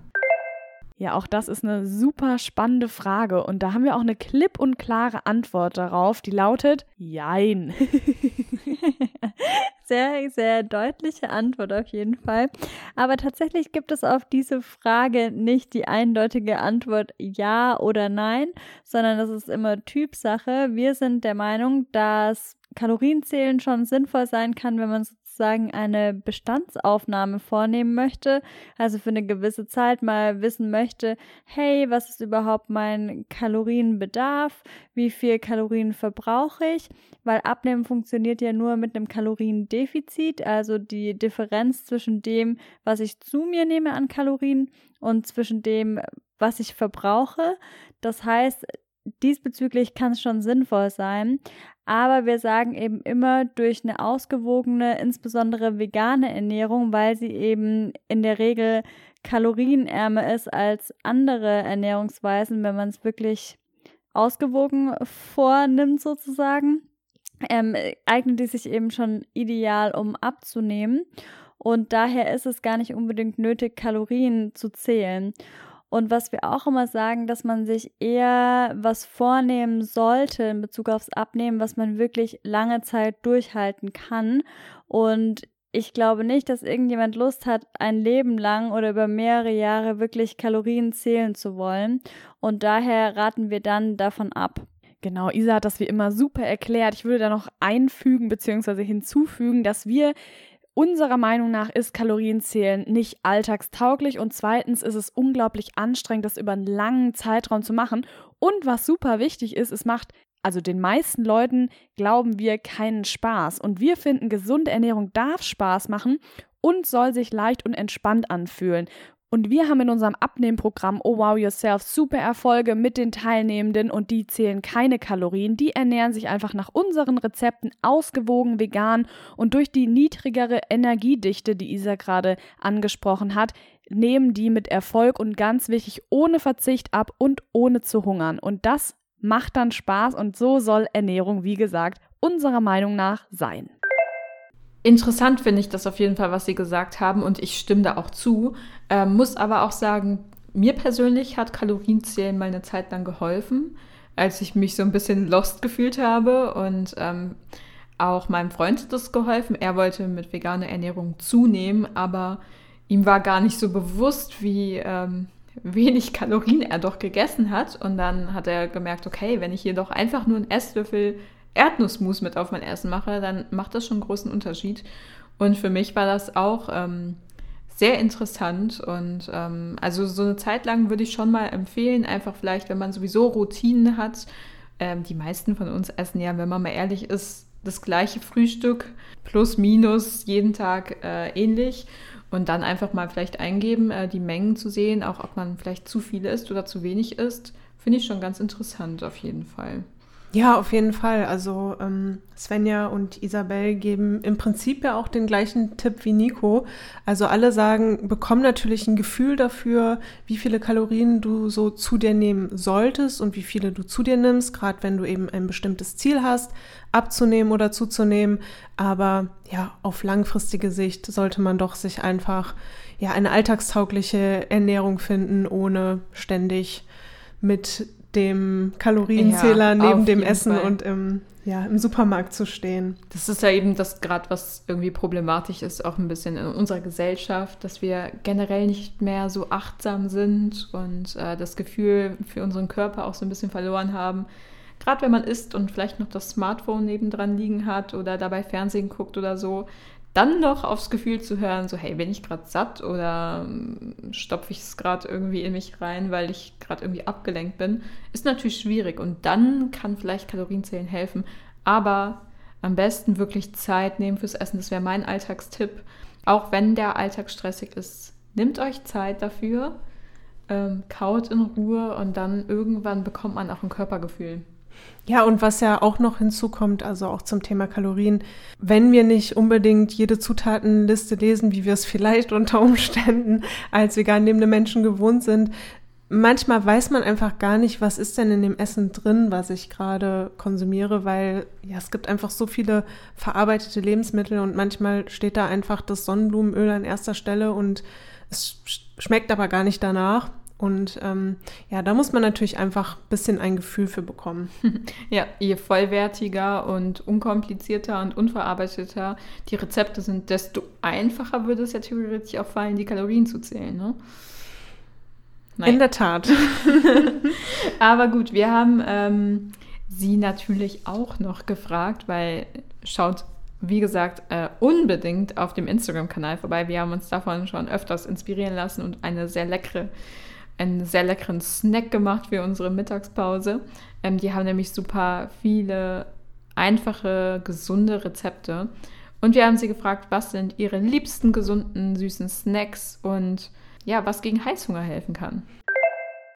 Ja, auch das ist eine super spannende Frage und da haben wir auch eine klipp und klare Antwort darauf, die lautet Jein. sehr, sehr deutliche Antwort auf jeden Fall. Aber tatsächlich gibt es auf diese Frage nicht die eindeutige Antwort Ja oder Nein, sondern das ist immer Typsache. Wir sind der Meinung, dass Kalorienzählen schon sinnvoll sein kann, wenn man sozusagen eine Bestandsaufnahme vornehmen möchte, also für eine gewisse Zeit mal wissen möchte, hey, was ist überhaupt mein Kalorienbedarf, wie viel Kalorien verbrauche ich, weil Abnehmen funktioniert ja nur mit einem Kaloriendefizit, also die Differenz zwischen dem, was ich zu mir nehme an Kalorien und zwischen dem, was ich verbrauche. Das heißt, diesbezüglich kann es schon sinnvoll sein. Aber wir sagen eben immer durch eine ausgewogene, insbesondere vegane Ernährung, weil sie eben in der Regel kalorienärmer ist als andere Ernährungsweisen, wenn man es wirklich ausgewogen vornimmt sozusagen, ähm, eignet die sich eben schon ideal, um abzunehmen. Und daher ist es gar nicht unbedingt nötig, Kalorien zu zählen. Und was wir auch immer sagen, dass man sich eher was vornehmen sollte in Bezug aufs Abnehmen, was man wirklich lange Zeit durchhalten kann. Und ich glaube nicht, dass irgendjemand Lust hat, ein Leben lang oder über mehrere Jahre wirklich Kalorien zählen zu wollen. Und daher raten wir dann davon ab. Genau, Isa hat das wie immer super erklärt. Ich würde da noch einfügen bzw. hinzufügen, dass wir Unserer Meinung nach ist Kalorienzählen nicht alltagstauglich und zweitens ist es unglaublich anstrengend, das über einen langen Zeitraum zu machen. Und was super wichtig ist, es macht also den meisten Leuten glauben wir keinen Spaß. Und wir finden, gesunde Ernährung darf Spaß machen und soll sich leicht und entspannt anfühlen. Und wir haben in unserem Abnehmprogramm Oh Wow Yourself super Erfolge mit den Teilnehmenden und die zählen keine Kalorien. Die ernähren sich einfach nach unseren Rezepten ausgewogen vegan und durch die niedrigere Energiedichte, die Isa gerade angesprochen hat, nehmen die mit Erfolg und ganz wichtig ohne Verzicht ab und ohne zu hungern. Und das macht dann Spaß und so soll Ernährung, wie gesagt, unserer Meinung nach sein. Interessant finde ich das auf jeden Fall, was Sie gesagt haben und ich stimme da auch zu. Ähm, muss aber auch sagen, mir persönlich hat Kalorienzählen mal eine Zeit lang geholfen, als ich mich so ein bisschen lost gefühlt habe und ähm, auch meinem Freund hat das geholfen. Er wollte mit veganer Ernährung zunehmen, aber ihm war gar nicht so bewusst, wie ähm, wenig Kalorien er doch gegessen hat. Und dann hat er gemerkt, okay, wenn ich hier doch einfach nur einen Esslöffel Erdnussmus mit auf mein Essen mache, dann macht das schon einen großen Unterschied. Und für mich war das auch ähm, sehr interessant. Und ähm, also so eine Zeit lang würde ich schon mal empfehlen, einfach vielleicht, wenn man sowieso Routinen hat. Ähm, die meisten von uns essen ja, wenn man mal ehrlich ist, das gleiche Frühstück plus minus jeden Tag äh, ähnlich. Und dann einfach mal vielleicht eingeben, äh, die Mengen zu sehen, auch ob man vielleicht zu viel isst oder zu wenig isst, finde ich schon ganz interessant auf jeden Fall. Ja, auf jeden Fall. Also ähm, Svenja und Isabel geben im Prinzip ja auch den gleichen Tipp wie Nico. Also alle sagen, bekomm natürlich ein Gefühl dafür, wie viele Kalorien du so zu dir nehmen solltest und wie viele du zu dir nimmst, gerade wenn du eben ein bestimmtes Ziel hast, abzunehmen oder zuzunehmen. Aber ja, auf langfristige Sicht sollte man doch sich einfach ja eine alltagstaugliche Ernährung finden, ohne ständig mit dem Kalorienzähler ja, neben dem Essen Fall. und im, ja, im Supermarkt zu stehen. Das ist ja eben das gerade, was irgendwie problematisch ist, auch ein bisschen in unserer Gesellschaft, dass wir generell nicht mehr so achtsam sind und äh, das Gefühl für unseren Körper auch so ein bisschen verloren haben. Gerade wenn man isst und vielleicht noch das Smartphone nebendran liegen hat oder dabei Fernsehen guckt oder so, dann noch aufs Gefühl zu hören, so hey, bin ich gerade satt oder ähm, stopfe ich es gerade irgendwie in mich rein, weil ich gerade irgendwie abgelenkt bin, ist natürlich schwierig. Und dann kann vielleicht Kalorienzählen helfen. Aber am besten wirklich Zeit nehmen fürs Essen. Das wäre mein Alltagstipp. Auch wenn der Alltag stressig ist, nehmt euch Zeit dafür, ähm, kaut in Ruhe und dann irgendwann bekommt man auch ein Körpergefühl. Ja, und was ja auch noch hinzukommt, also auch zum Thema Kalorien, wenn wir nicht unbedingt jede Zutatenliste lesen, wie wir es vielleicht unter Umständen als vegan lebende Menschen gewohnt sind, manchmal weiß man einfach gar nicht, was ist denn in dem Essen drin, was ich gerade konsumiere, weil ja, es gibt einfach so viele verarbeitete Lebensmittel und manchmal steht da einfach das Sonnenblumenöl an erster Stelle und es schmeckt aber gar nicht danach. Und ähm, ja, da muss man natürlich einfach ein bisschen ein Gefühl für bekommen. Ja, je vollwertiger und unkomplizierter und unverarbeiteter die Rezepte sind, desto einfacher würde es ja theoretisch auch fallen, die Kalorien zu zählen. Ne? In der Tat. Aber gut, wir haben ähm, sie natürlich auch noch gefragt, weil schaut, wie gesagt, äh, unbedingt auf dem Instagram-Kanal vorbei. Wir haben uns davon schon öfters inspirieren lassen und eine sehr leckere einen sehr leckeren Snack gemacht für unsere Mittagspause. Ähm, die haben nämlich super viele einfache, gesunde Rezepte. Und wir haben sie gefragt, was sind ihre liebsten gesunden, süßen Snacks und ja, was gegen Heißhunger helfen kann.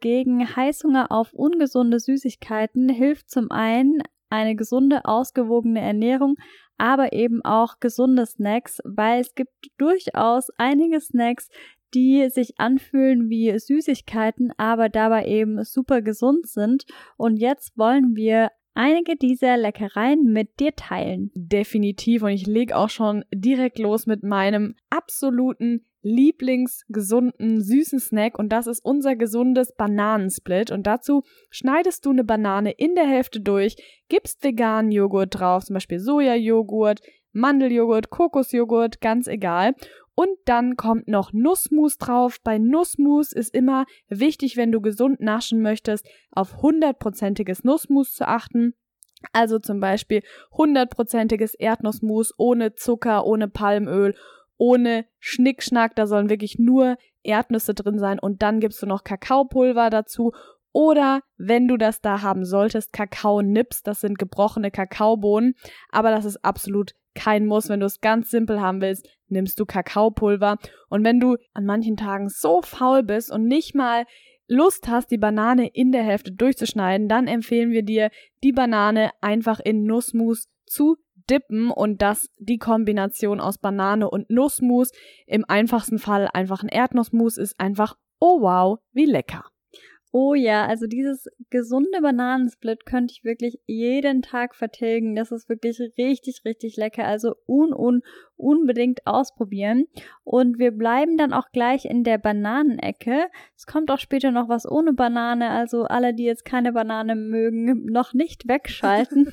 Gegen Heißhunger auf ungesunde Süßigkeiten hilft zum einen eine gesunde, ausgewogene Ernährung, aber eben auch gesunde Snacks, weil es gibt durchaus einige Snacks, die sich anfühlen wie Süßigkeiten, aber dabei eben super gesund sind. Und jetzt wollen wir einige dieser Leckereien mit dir teilen. Definitiv. Und ich lege auch schon direkt los mit meinem absoluten Lieblingsgesunden süßen Snack und das ist unser gesundes Bananensplit und dazu schneidest du eine Banane in der Hälfte durch, gibst veganen Joghurt drauf, zum Beispiel Sojajoghurt, Mandeljoghurt, Kokosjoghurt, ganz egal und dann kommt noch Nussmus drauf. Bei Nussmus ist immer wichtig, wenn du gesund naschen möchtest, auf hundertprozentiges Nussmus zu achten. Also zum Beispiel hundertprozentiges Erdnussmus ohne Zucker, ohne Palmöl, ohne Schnickschnack. Da sollen wirklich nur Erdnüsse drin sein. Und dann gibst du noch Kakaopulver dazu. Oder wenn du das da haben solltest, Kakao-Nips, das sind gebrochene Kakaobohnen. Aber das ist absolut kein Muss. Wenn du es ganz simpel haben willst, nimmst du Kakaopulver. Und wenn du an manchen Tagen so faul bist und nicht mal Lust hast, die Banane in der Hälfte durchzuschneiden, dann empfehlen wir dir, die Banane einfach in Nussmus zu dippen und das die Kombination aus Banane und Nussmus im einfachsten Fall einfach ein Erdnussmus ist einfach oh wow, wie lecker. Oh ja, also dieses gesunde Bananensplit könnte ich wirklich jeden Tag vertilgen. Das ist wirklich richtig, richtig lecker. Also un, un, unbedingt ausprobieren. Und wir bleiben dann auch gleich in der Bananenecke. Es kommt auch später noch was ohne Banane. Also alle, die jetzt keine Banane mögen, noch nicht wegschalten.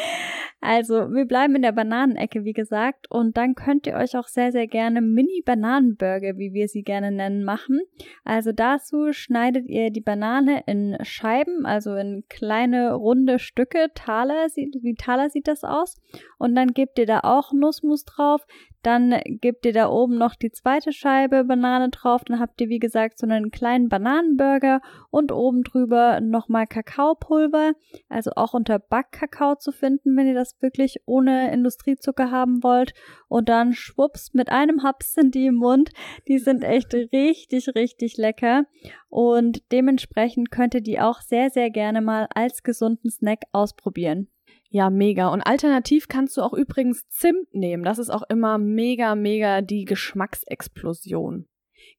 also wir bleiben in der Bananenecke, wie gesagt. Und dann könnt ihr euch auch sehr, sehr gerne Mini-Bananenburger, wie wir sie gerne nennen, machen. Also dazu schneidet ihr die Banane in Scheiben, also in kleine runde Stücke. Taler, wie Taler sieht das aus? Und dann gebt ihr da auch Nussmus drauf. Dann gebt ihr da oben noch die zweite Scheibe Banane drauf. Dann habt ihr, wie gesagt, so einen kleinen Bananenburger und oben drüber nochmal Kakaopulver. Also auch unter Backkakao zu finden, wenn ihr das wirklich ohne Industriezucker haben wollt. Und dann schwupps, mit einem Haps sind die im Mund. Die sind echt richtig, richtig lecker. Und dementsprechend könnt ihr die auch sehr, sehr gerne mal als gesunden Snack ausprobieren. Ja, mega. Und alternativ kannst du auch übrigens Zimt nehmen. Das ist auch immer mega, mega die Geschmacksexplosion.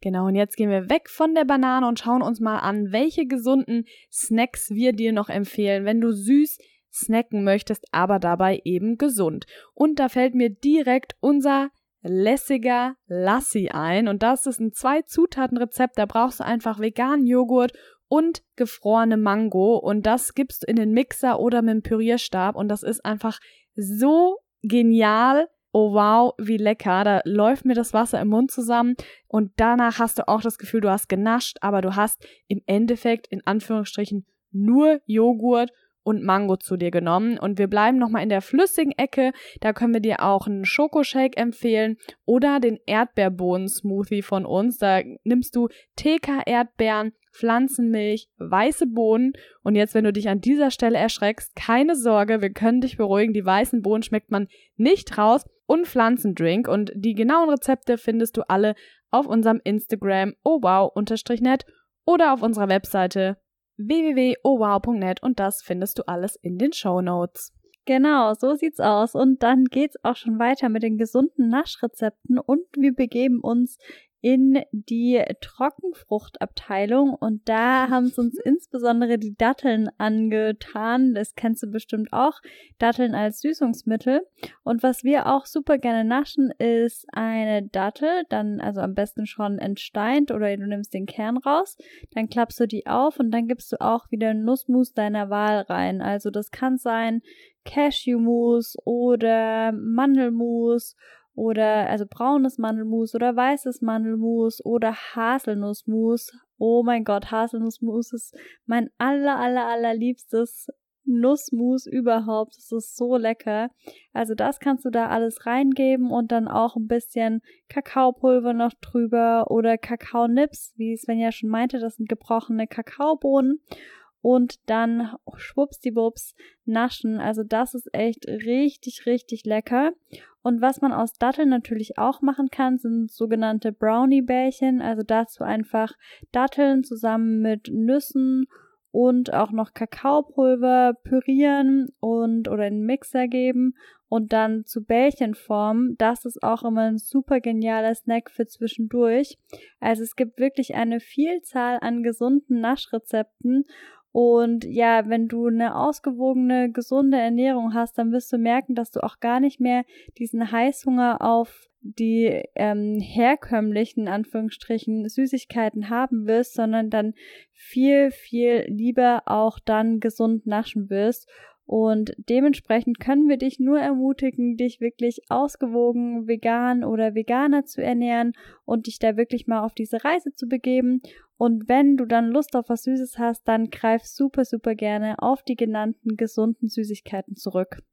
Genau, und jetzt gehen wir weg von der Banane und schauen uns mal an, welche gesunden Snacks wir dir noch empfehlen, wenn du süß snacken möchtest, aber dabei eben gesund. Und da fällt mir direkt unser lässiger Lassi ein. Und das ist ein Zwei-Zutaten-Rezept. Da brauchst du einfach veganen Joghurt und gefrorene Mango und das gibst du in den Mixer oder mit dem Pürierstab und das ist einfach so genial. Oh wow, wie lecker. Da läuft mir das Wasser im Mund zusammen und danach hast du auch das Gefühl, du hast genascht, aber du hast im Endeffekt in Anführungsstrichen nur Joghurt und Mango zu dir genommen. Und wir bleiben nochmal in der flüssigen Ecke. Da können wir dir auch einen Schokoshake empfehlen oder den Erdbeerbohnen-Smoothie von uns. Da nimmst du TK-Erdbeeren, Pflanzenmilch, weiße Bohnen. Und jetzt, wenn du dich an dieser Stelle erschreckst, keine Sorge, wir können dich beruhigen. Die weißen Bohnen schmeckt man nicht raus. Und Pflanzendrink. Und die genauen Rezepte findest du alle auf unserem Instagram ohwow-net oder auf unserer Webseite www.owow.net und das findest du alles in den Show Notes. Genau, so sieht's aus. Und dann geht's auch schon weiter mit den gesunden Naschrezepten und wir begeben uns in die Trockenfruchtabteilung und da haben es uns insbesondere die Datteln angetan. Das kennst du bestimmt auch. Datteln als Süßungsmittel. Und was wir auch super gerne naschen, ist eine Dattel, dann also am besten schon entsteint oder du nimmst den Kern raus, dann klappst du die auf und dann gibst du auch wieder Nussmus deiner Wahl rein. Also das kann sein Cashewmus oder Mandelmus oder also braunes Mandelmus oder weißes Mandelmus oder Haselnussmus. Oh mein Gott, Haselnussmus ist mein aller aller allerliebstes Nussmus überhaupt. Das ist so lecker. Also das kannst du da alles reingeben und dann auch ein bisschen Kakaopulver noch drüber oder Kakaonips, wie Sven ja schon meinte, das sind gebrochene Kakaobohnen und dann schwuppsdiwupps naschen. Also das ist echt richtig, richtig lecker. Und was man aus Datteln natürlich auch machen kann, sind sogenannte Brownie-Bällchen. Also dazu einfach Datteln zusammen mit Nüssen und auch noch Kakaopulver pürieren und oder in den Mixer geben und dann zu Bällchen formen. Das ist auch immer ein super genialer Snack für zwischendurch. Also es gibt wirklich eine Vielzahl an gesunden Naschrezepten und ja, wenn du eine ausgewogene, gesunde Ernährung hast, dann wirst du merken, dass du auch gar nicht mehr diesen Heißhunger auf die ähm, herkömmlichen Anführungsstrichen Süßigkeiten haben wirst, sondern dann viel, viel lieber auch dann gesund naschen wirst. Und dementsprechend können wir dich nur ermutigen, dich wirklich ausgewogen vegan oder veganer zu ernähren und dich da wirklich mal auf diese Reise zu begeben. Und wenn du dann Lust auf was Süßes hast, dann greif super, super gerne auf die genannten gesunden Süßigkeiten zurück.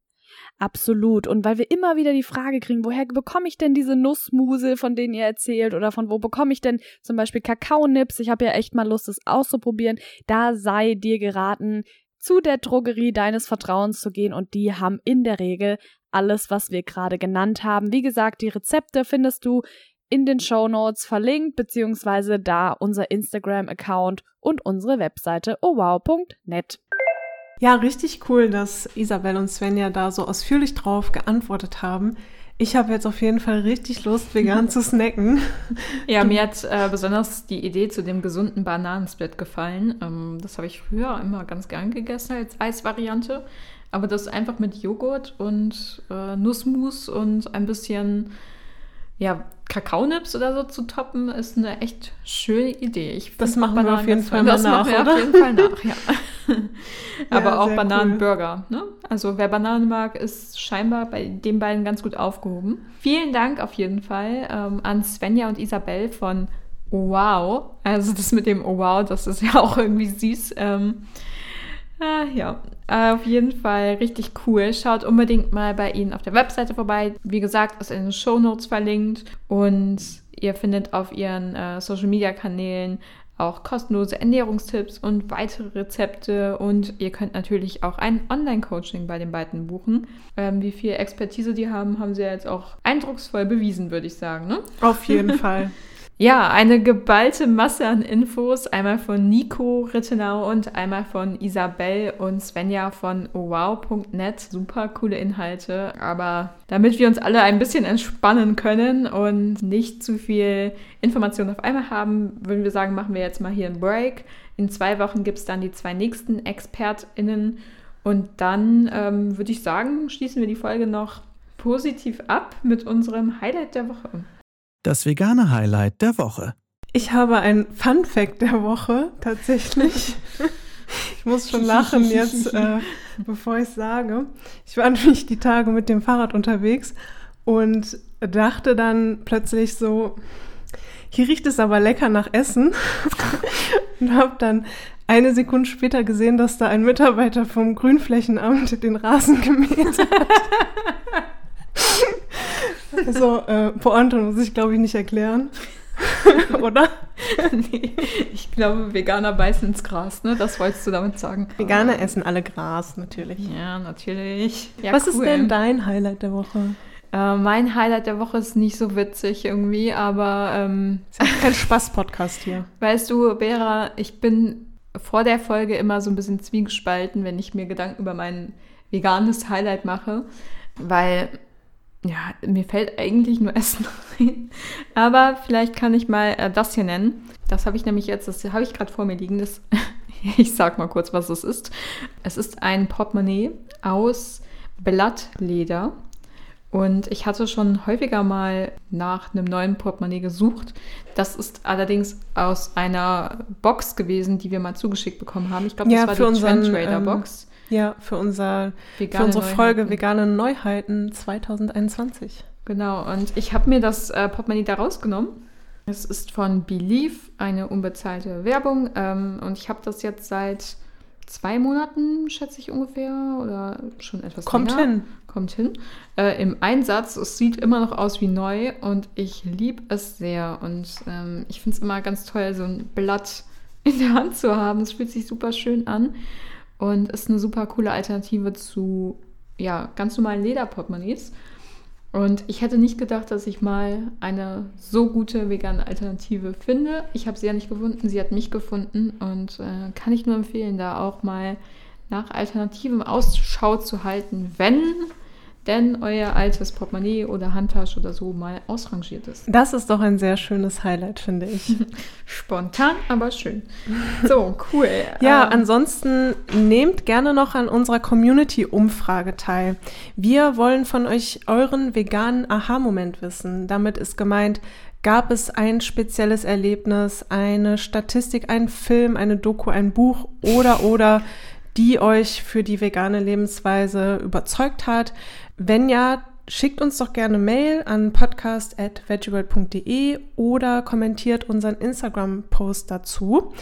Absolut. Und weil wir immer wieder die Frage kriegen, woher bekomme ich denn diese Nussmuse, von denen ihr erzählt, oder von wo bekomme ich denn zum Beispiel Kakaonips? Ich habe ja echt mal Lust, es auszuprobieren. Da sei dir geraten, zu der Drogerie deines Vertrauens zu gehen und die haben in der Regel alles, was wir gerade genannt haben. Wie gesagt, die Rezepte findest du in den Show Notes verlinkt, beziehungsweise da unser Instagram-Account und unsere Webseite owow.net. Ja, richtig cool, dass Isabel und Svenja da so ausführlich drauf geantwortet haben. Ich habe jetzt auf jeden Fall richtig Lust, vegan zu snacken. Ja, mir hat äh, besonders die Idee zu dem gesunden Bananensplit gefallen. Ähm, das habe ich früher immer ganz gern gegessen als Eisvariante. Aber das einfach mit Joghurt und äh, Nussmus und ein bisschen ja, Kakaonips oder so zu toppen, ist eine echt schöne Idee. Ich das machen Bananen wir auf jeden Fall das nach, machen wir oder? auf jeden Fall nach, ja. Aber ja, auch Bananenburger. Cool. Ne? Also wer Bananen mag, ist scheinbar bei den beiden ganz gut aufgehoben. Vielen Dank auf jeden Fall ähm, an Svenja und Isabel von Wow. Also das mit dem Oh Wow, das ist ja auch irgendwie süß. Ähm, Ah, ja, auf jeden Fall richtig cool. Schaut unbedingt mal bei ihnen auf der Webseite vorbei. Wie gesagt, ist in den Show Notes verlinkt und ihr findet auf ihren äh, Social Media Kanälen auch kostenlose Ernährungstipps und weitere Rezepte und ihr könnt natürlich auch ein Online-Coaching bei den beiden buchen. Ähm, wie viel Expertise die haben, haben sie ja jetzt auch eindrucksvoll bewiesen, würde ich sagen. Ne? Auf jeden Fall. Ja, eine geballte Masse an Infos, einmal von Nico Rittenau und einmal von Isabel und Svenja von wow.net. Super coole Inhalte, aber damit wir uns alle ein bisschen entspannen können und nicht zu viel Information auf einmal haben, würden wir sagen, machen wir jetzt mal hier einen Break. In zwei Wochen gibt es dann die zwei nächsten ExpertInnen und dann ähm, würde ich sagen, schließen wir die Folge noch positiv ab mit unserem Highlight der Woche das vegane Highlight der Woche. Ich habe ein Fun Fact der Woche tatsächlich. ich muss schon lachen jetzt, äh, bevor ich sage. Ich war nämlich die Tage mit dem Fahrrad unterwegs und dachte dann plötzlich so, hier riecht es aber lecker nach Essen und habe dann eine Sekunde später gesehen, dass da ein Mitarbeiter vom Grünflächenamt den Rasen gemäht hat. Also, äh, Pointe muss ich, glaube ich, nicht erklären. Oder? nee, ich glaube, Veganer beißen ins Gras, ne? Das wolltest du damit sagen. Veganer essen alle Gras, natürlich. Ja, natürlich. Ja, Was cool. ist denn dein Highlight der Woche? Äh, mein Highlight der Woche ist nicht so witzig irgendwie, aber ähm, Ist ja kein Spaß-Podcast hier. weißt du, Vera, ich bin vor der Folge immer so ein bisschen zwiegespalten, wenn ich mir Gedanken über mein veganes Highlight mache, weil ja, mir fällt eigentlich nur Essen ein. Aber vielleicht kann ich mal äh, das hier nennen. Das habe ich nämlich jetzt, das habe ich gerade vor mir liegen. Das, ich sag mal kurz, was es ist. Es ist ein Portemonnaie aus Blattleder. Und ich hatte schon häufiger mal nach einem neuen Portemonnaie gesucht. Das ist allerdings aus einer Box gewesen, die wir mal zugeschickt bekommen haben. Ich glaube, das Ja, war für die unseren, Trend Trader ähm, Box. Ja, für, unser, für unsere Folge Neuheiten. Vegane Neuheiten 2021. Genau, und ich habe mir das äh, Portemonnaie da rausgenommen. Es ist von Believe, eine unbezahlte Werbung. Ähm, und ich habe das jetzt seit zwei Monaten, schätze ich ungefähr, oder schon etwas Kommt länger. hin. Kommt hin. Äh, Im Einsatz, es sieht immer noch aus wie neu und ich liebe es sehr. Und ähm, ich finde es immer ganz toll, so ein Blatt in der Hand zu haben. Es fühlt sich super schön an und ist eine super coole Alternative zu ja, ganz normalen Lederportemonnaies. Und ich hätte nicht gedacht, dass ich mal eine so gute vegane Alternative finde. Ich habe sie ja nicht gefunden, sie hat mich gefunden und äh, kann ich nur empfehlen, da auch mal nach Alternativen Ausschau zu halten, wenn denn euer altes Portemonnaie oder Handtasche oder so mal ausrangiert ist. Das ist doch ein sehr schönes Highlight, finde ich. Spontan, aber schön. So, cool. Ja, Ähm, ansonsten nehmt gerne noch an unserer Community-Umfrage teil. Wir wollen von euch euren veganen Aha-Moment wissen. Damit ist gemeint, gab es ein spezielles Erlebnis, eine Statistik, einen Film, eine Doku, ein Buch oder oder die euch für die vegane Lebensweise überzeugt hat. Wenn ja, schickt uns doch gerne Mail an podcast.veggieworld.de oder kommentiert unseren Instagram-Post dazu.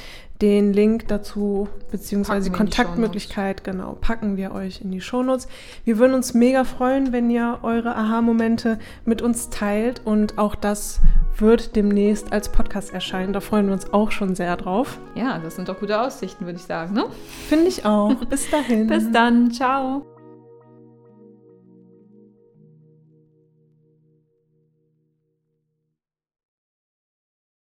Den Link dazu, beziehungsweise die Kontaktmöglichkeit, genau, packen wir euch in die Shownotes. Wir würden uns mega freuen, wenn ihr eure Aha-Momente mit uns teilt und auch das wird demnächst als Podcast erscheinen. Da freuen wir uns auch schon sehr drauf. ja, das sind doch gute Aussichten, würde ich sagen. Ne? Finde ich auch. Bis dahin. Bis dann. Ciao.